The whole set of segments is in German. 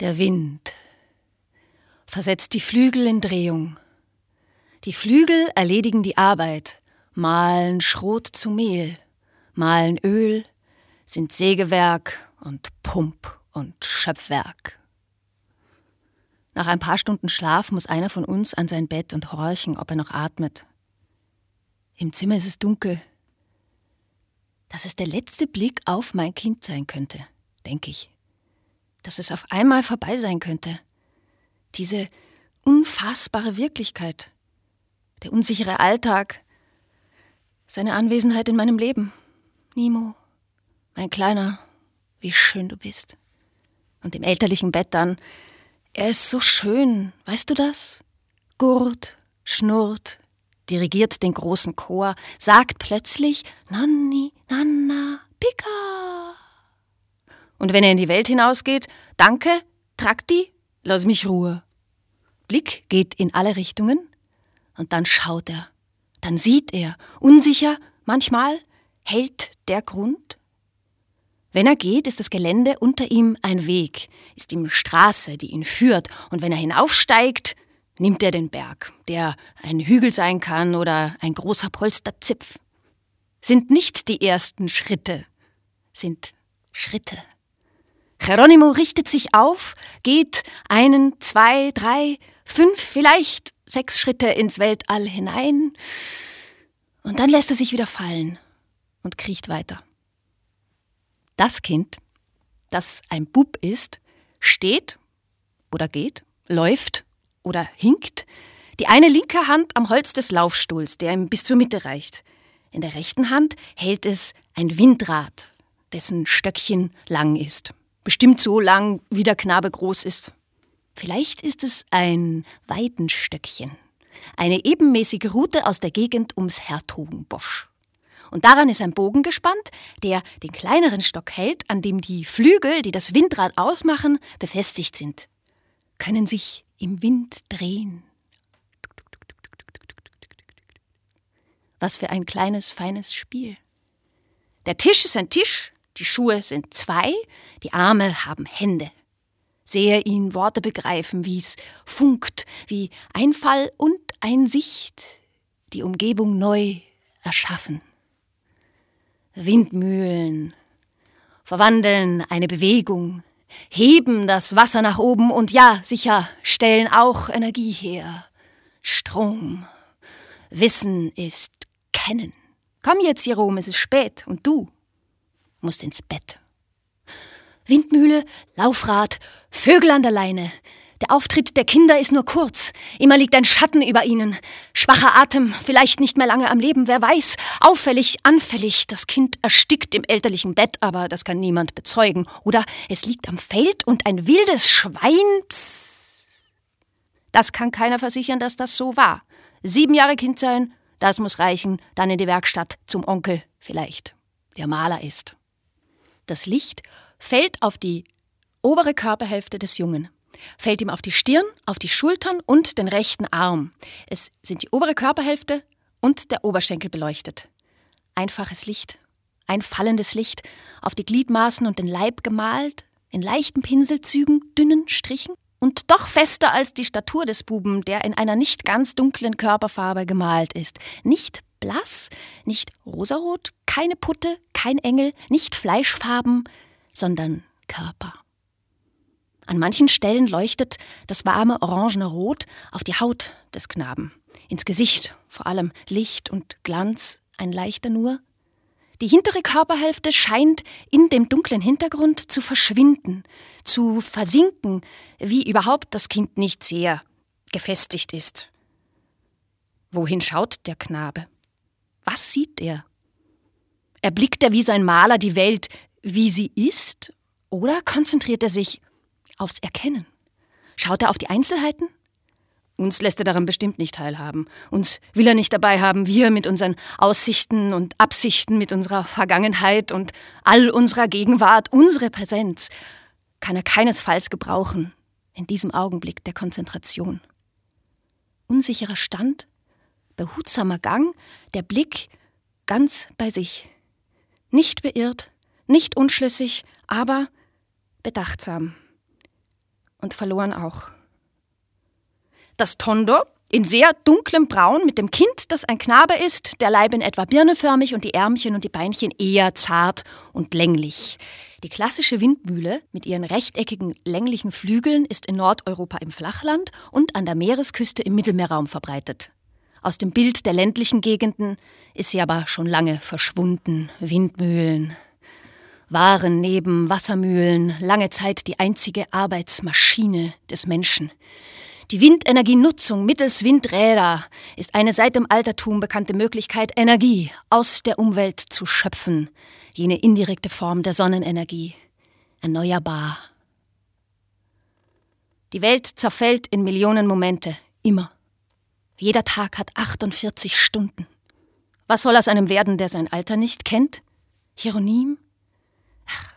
Der Wind versetzt die Flügel in Drehung. Die Flügel erledigen die Arbeit, mahlen Schrot zu Mehl, mahlen Öl, sind Sägewerk und Pump und Schöpfwerk. Nach ein paar Stunden Schlaf muss einer von uns an sein Bett und horchen, ob er noch atmet. Im Zimmer ist es dunkel. Dass es der letzte Blick auf mein Kind sein könnte, denke ich. Dass es auf einmal vorbei sein könnte. Diese unfassbare Wirklichkeit, der unsichere Alltag, seine Anwesenheit in meinem Leben. Nimo, mein Kleiner, wie schön du bist. Und im elterlichen Bett dann, er ist so schön, weißt du das? Gurt, schnurrt, dirigiert den großen Chor, sagt plötzlich Nanni, Nanna, Pika. Und wenn er in die Welt hinausgeht, danke, Trakti, lass mich Ruhe. Blick geht in alle Richtungen und dann schaut er, dann sieht er, unsicher, manchmal hält der Grund. Wenn er geht, ist das Gelände unter ihm ein Weg, ist ihm Straße, die ihn führt, und wenn er hinaufsteigt, nimmt er den Berg, der ein Hügel sein kann oder ein großer Polsterzipf. Sind nicht die ersten Schritte, sind Schritte. Geronimo richtet sich auf, geht einen, zwei, drei, fünf, vielleicht sechs Schritte ins Weltall hinein, und dann lässt er sich wieder fallen und kriecht weiter. Das Kind, das ein Bub ist, steht oder geht, läuft oder hinkt, die eine linke Hand am Holz des Laufstuhls, der ihm bis zur Mitte reicht. In der rechten Hand hält es ein Windrad, dessen Stöckchen lang ist. Bestimmt so lang, wie der Knabe groß ist. Vielleicht ist es ein Weidenstöckchen, eine ebenmäßige Route aus der Gegend ums Hertogenbosch. Und daran ist ein Bogen gespannt, der den kleineren Stock hält, an dem die Flügel, die das Windrad ausmachen, befestigt sind. Können sich im Wind drehen. Was für ein kleines, feines Spiel. Der Tisch ist ein Tisch, die Schuhe sind zwei, die Arme haben Hände. Sehe ihn Worte begreifen, wie's funkt, wie Einfall und Einsicht, die Umgebung neu erschaffen. Windmühlen verwandeln eine Bewegung, heben das Wasser nach oben und ja, sicher, stellen auch Energie her. Strom. Wissen ist kennen. Komm jetzt, Jerome, es ist spät und du musst ins Bett. Windmühle, Laufrad, Vögel an der Leine, der Auftritt der Kinder ist nur kurz. Immer liegt ein Schatten über ihnen. Schwacher Atem, vielleicht nicht mehr lange am Leben, wer weiß. Auffällig, anfällig. Das Kind erstickt im elterlichen Bett, aber das kann niemand bezeugen. Oder es liegt am Feld und ein wildes Schwein. Psst. Das kann keiner versichern, dass das so war. Sieben Jahre Kind sein, das muss reichen. Dann in die Werkstatt, zum Onkel, vielleicht, der Maler ist. Das Licht fällt auf die obere Körperhälfte des Jungen fällt ihm auf die Stirn, auf die Schultern und den rechten Arm. Es sind die obere Körperhälfte und der Oberschenkel beleuchtet. Einfaches Licht, ein fallendes Licht, auf die Gliedmaßen und den Leib gemalt, in leichten Pinselzügen, dünnen Strichen und doch fester als die Statur des Buben, der in einer nicht ganz dunklen Körperfarbe gemalt ist. Nicht blass, nicht rosarot, keine Putte, kein Engel, nicht Fleischfarben, sondern Körper. An manchen Stellen leuchtet das warme orangene Rot auf die Haut des Knaben, ins Gesicht vor allem Licht und Glanz, ein leichter nur. Die hintere Körperhälfte scheint in dem dunklen Hintergrund zu verschwinden, zu versinken, wie überhaupt das Kind nicht sehr gefestigt ist. Wohin schaut der Knabe? Was sieht er? Erblickt er wie sein Maler die Welt, wie sie ist? Oder konzentriert er sich aufs Erkennen. Schaut er auf die Einzelheiten? Uns lässt er daran bestimmt nicht teilhaben. Uns will er nicht dabei haben, wir mit unseren Aussichten und Absichten, mit unserer Vergangenheit und all unserer Gegenwart, unsere Präsenz, kann er keinesfalls gebrauchen in diesem Augenblick der Konzentration. Unsicherer Stand, behutsamer Gang, der Blick ganz bei sich. Nicht beirrt, nicht unschlüssig, aber bedachtsam und verloren auch. Das Tondo, in sehr dunklem Braun mit dem Kind, das ein Knabe ist, der Leib in etwa birneförmig und die Ärmchen und die Beinchen eher zart und länglich. Die klassische Windmühle mit ihren rechteckigen, länglichen Flügeln ist in Nordeuropa im Flachland und an der Meeresküste im Mittelmeerraum verbreitet. Aus dem Bild der ländlichen Gegenden ist sie aber schon lange verschwunden. Windmühlen waren neben Wassermühlen lange Zeit die einzige Arbeitsmaschine des Menschen. Die Windenergienutzung mittels Windräder ist eine seit dem Altertum bekannte Möglichkeit, Energie aus der Umwelt zu schöpfen, jene indirekte Form der Sonnenenergie, erneuerbar. Die Welt zerfällt in Millionen Momente, immer. Jeder Tag hat 48 Stunden. Was soll aus einem werden, der sein Alter nicht kennt? Hieronym? Ach,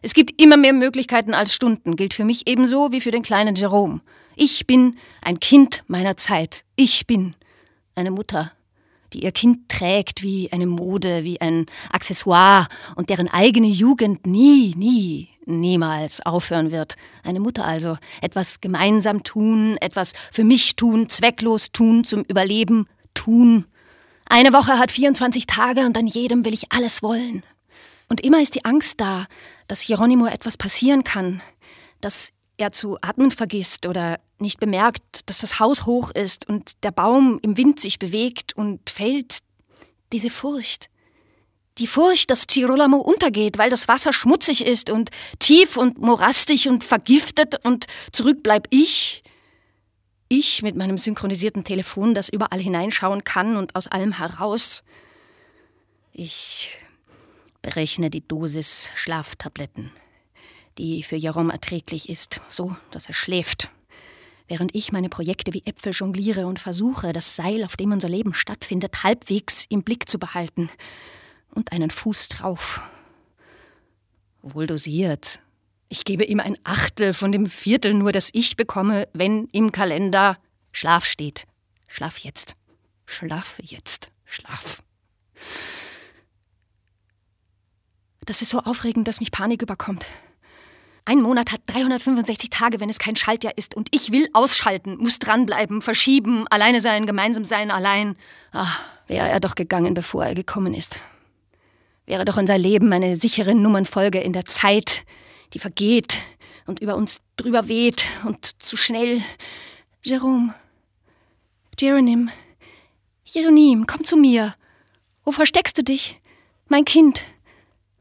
es gibt immer mehr Möglichkeiten als Stunden, gilt für mich ebenso wie für den kleinen Jerome. Ich bin ein Kind meiner Zeit. Ich bin eine Mutter, die ihr Kind trägt wie eine Mode, wie ein Accessoire und deren eigene Jugend nie, nie, niemals aufhören wird. Eine Mutter also. Etwas gemeinsam tun, etwas für mich tun, zwecklos tun, zum Überleben tun. Eine Woche hat 24 Tage und an jedem will ich alles wollen. Und immer ist die Angst da, dass Geronimo etwas passieren kann, dass er zu atmen vergisst oder nicht bemerkt, dass das Haus hoch ist und der Baum im Wind sich bewegt und fällt. Diese Furcht. Die Furcht, dass Girolamo untergeht, weil das Wasser schmutzig ist und tief und morastig und vergiftet und zurück bleib ich. Ich mit meinem synchronisierten Telefon, das überall hineinschauen kann und aus allem heraus. Ich berechne die Dosis Schlaftabletten, die für Jerome erträglich ist, so dass er schläft. Während ich meine Projekte wie Äpfel jongliere und versuche, das Seil, auf dem unser Leben stattfindet, halbwegs im Blick zu behalten. Und einen Fuß drauf. Wohl dosiert. Ich gebe ihm ein Achtel von dem Viertel nur, das ich bekomme, wenn im Kalender Schlaf steht. Schlaf jetzt. Schlaf jetzt. Schlaf. Das ist so aufregend, dass mich Panik überkommt. Ein Monat hat 365 Tage, wenn es kein Schaltjahr ist. Und ich will ausschalten, muss dranbleiben, verschieben, alleine sein, gemeinsam sein, allein. Ach, wäre er doch gegangen, bevor er gekommen ist. Wäre doch unser Leben eine sichere Nummernfolge in der Zeit, die vergeht und über uns drüber weht und zu schnell. Jerome. Jeronym. Jeronym, komm zu mir. Wo versteckst du dich? Mein Kind.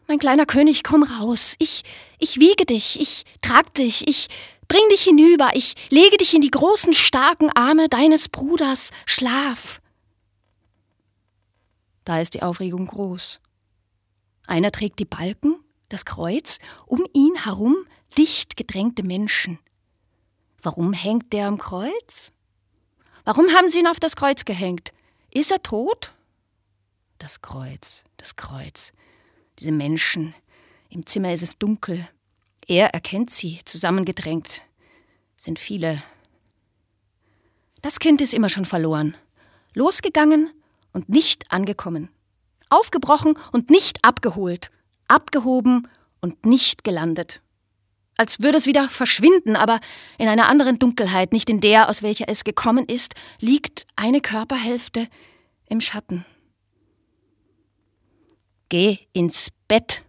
Mein kleiner König, komm raus. Ich, ich wiege dich, ich trag dich, ich bring dich hinüber, ich lege dich in die großen, starken Arme deines Bruders. Schlaf. Da ist die Aufregung groß. Einer trägt die Balken, das Kreuz, um ihn herum dicht gedrängte Menschen. Warum hängt der am Kreuz? Warum haben sie ihn auf das Kreuz gehängt? Ist er tot? Das Kreuz, das Kreuz diese Menschen. Im Zimmer ist es dunkel. Er erkennt sie, zusammengedrängt. Sind viele. Das Kind ist immer schon verloren. Losgegangen und nicht angekommen. Aufgebrochen und nicht abgeholt. Abgehoben und nicht gelandet. Als würde es wieder verschwinden, aber in einer anderen Dunkelheit, nicht in der, aus welcher es gekommen ist, liegt eine Körperhälfte im Schatten. Geh ins Bett,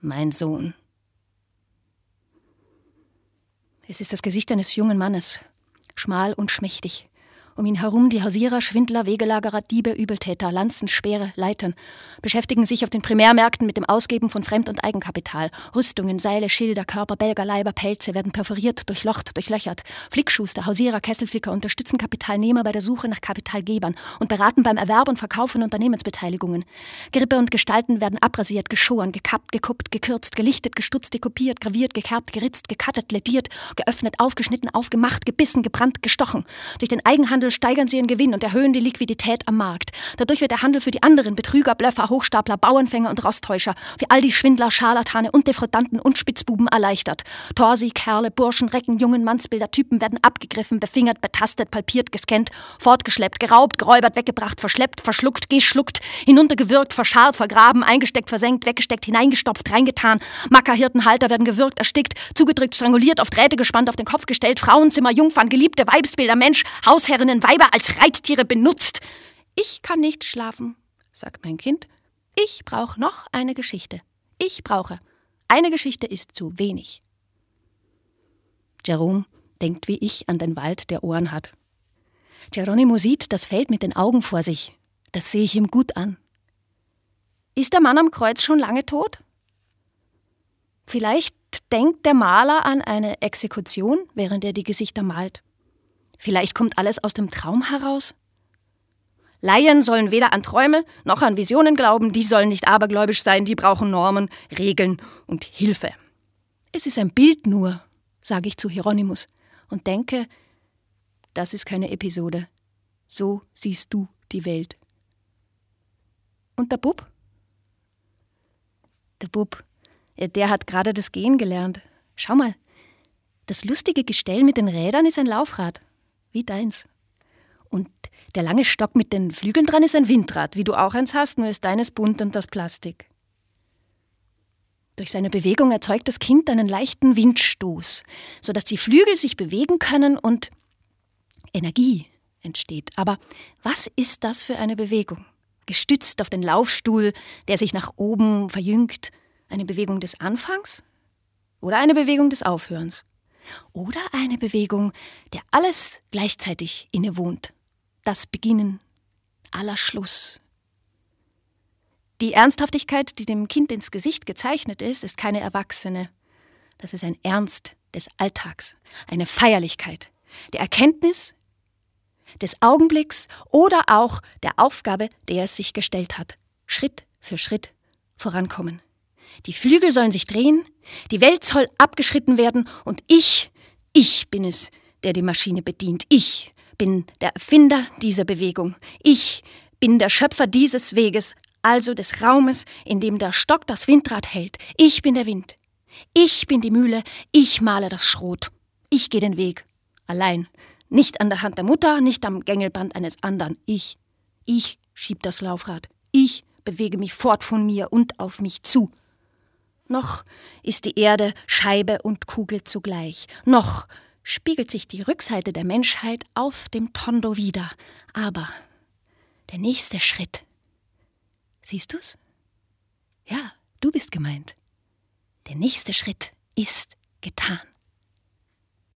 mein Sohn. Es ist das Gesicht eines jungen Mannes, schmal und schmächtig, um ihn herum die Hausierer, Schwindler, Wegelagerer, Diebe, Übeltäter, Lanzen, Speere, Leitern, beschäftigen sich auf den Primärmärkten mit dem Ausgeben von Fremd- und Eigenkapital. Rüstungen, Seile, Schilder, Körper, Bälger, Leiber, Pelze werden perforiert, durchlocht, durchlöchert. Flickschuster, Hausierer, Kesselflicker unterstützen Kapitalnehmer bei der Suche nach Kapitalgebern und beraten beim Erwerb und Verkauf von Unternehmensbeteiligungen. Gerippe und Gestalten werden abrasiert, geschoren, gekappt, gekuppt, gekürzt, gelichtet, gestutzt, dekopiert, graviert, gekerbt, geritzt, gekattet, lediert, geöffnet, aufgeschnitten, aufgemacht, gebissen, gebrannt, gestochen. Durch den Eigenhand Handel steigern sie ihren Gewinn und erhöhen die Liquidität am Markt. Dadurch wird der Handel für die anderen Betrüger, Blöffer, Hochstapler, Bauernfänger und Rosttäuscher, für all die Schwindler, Scharlatane und Defraudanten und Spitzbuben erleichtert. Torsi, Kerle, Burschen, Recken, Jungen, Mannsbilder, Typen werden abgegriffen, befingert, betastet, palpiert, gescannt, fortgeschleppt, geraubt, geräubert, weggebracht, verschleppt, verschluckt, geschluckt, hinuntergewürgt, verscharrt, vergraben, eingesteckt, versenkt, weggesteckt, hineingestopft, reingetan. Mackerhirtenhalter werden gewürgt, erstickt, zugedrückt, stranguliert, auf Drähte gespannt, auf den Kopf gestellt, Frauenzimmer, Jungfern, geliebte Weibsbilder, Mensch, Hausherrinnen, Weiber als Reittiere benutzt. Ich kann nicht schlafen, sagt mein Kind. Ich brauche noch eine Geschichte. Ich brauche. Eine Geschichte ist zu wenig. Jerome denkt wie ich an den Wald, der Ohren hat. Geronimo sieht das Feld mit den Augen vor sich. Das sehe ich ihm gut an. Ist der Mann am Kreuz schon lange tot? Vielleicht denkt der Maler an eine Exekution, während er die Gesichter malt. Vielleicht kommt alles aus dem Traum heraus? Laien sollen weder an Träume noch an Visionen glauben, die sollen nicht abergläubisch sein, die brauchen Normen, Regeln und Hilfe. Es ist ein Bild nur, sage ich zu Hieronymus und denke, das ist keine Episode. So siehst du die Welt. Und der Bub? Der Bub, der hat gerade das Gehen gelernt. Schau mal, das lustige Gestell mit den Rädern ist ein Laufrad, wie deins. Und der lange Stock mit den Flügeln dran ist ein Windrad, wie du auch eins hast, nur ist deines bunt und das Plastik. Durch seine Bewegung erzeugt das Kind einen leichten Windstoß, sodass die Flügel sich bewegen können und Energie entsteht. Aber was ist das für eine Bewegung? Gestützt auf den Laufstuhl, der sich nach oben verjüngt, eine Bewegung des Anfangs oder eine Bewegung des Aufhörens? Oder eine Bewegung, der alles gleichzeitig innewohnt. Das Beginnen, aller Schluss, die Ernsthaftigkeit, die dem Kind ins Gesicht gezeichnet ist, ist keine erwachsene. Das ist ein Ernst des Alltags, eine Feierlichkeit, der Erkenntnis, des Augenblicks oder auch der Aufgabe, der es sich gestellt hat. Schritt für Schritt vorankommen. Die Flügel sollen sich drehen, die Welt soll abgeschritten werden und ich, ich bin es, der die Maschine bedient. Ich bin der Erfinder dieser Bewegung. Ich bin der Schöpfer dieses Weges, also des Raumes, in dem der Stock das Windrad hält. Ich bin der Wind. Ich bin die Mühle, ich male das Schrot. Ich gehe den Weg. Allein. Nicht an der Hand der Mutter, nicht am Gängelband eines anderen. Ich. Ich schieb das Laufrad. Ich bewege mich fort von mir und auf mich zu. Noch ist die Erde Scheibe und Kugel zugleich. Noch spiegelt sich die Rückseite der Menschheit auf dem Tondo wieder. Aber der nächste Schritt Siehst du's? Ja, du bist gemeint. Der nächste Schritt ist getan.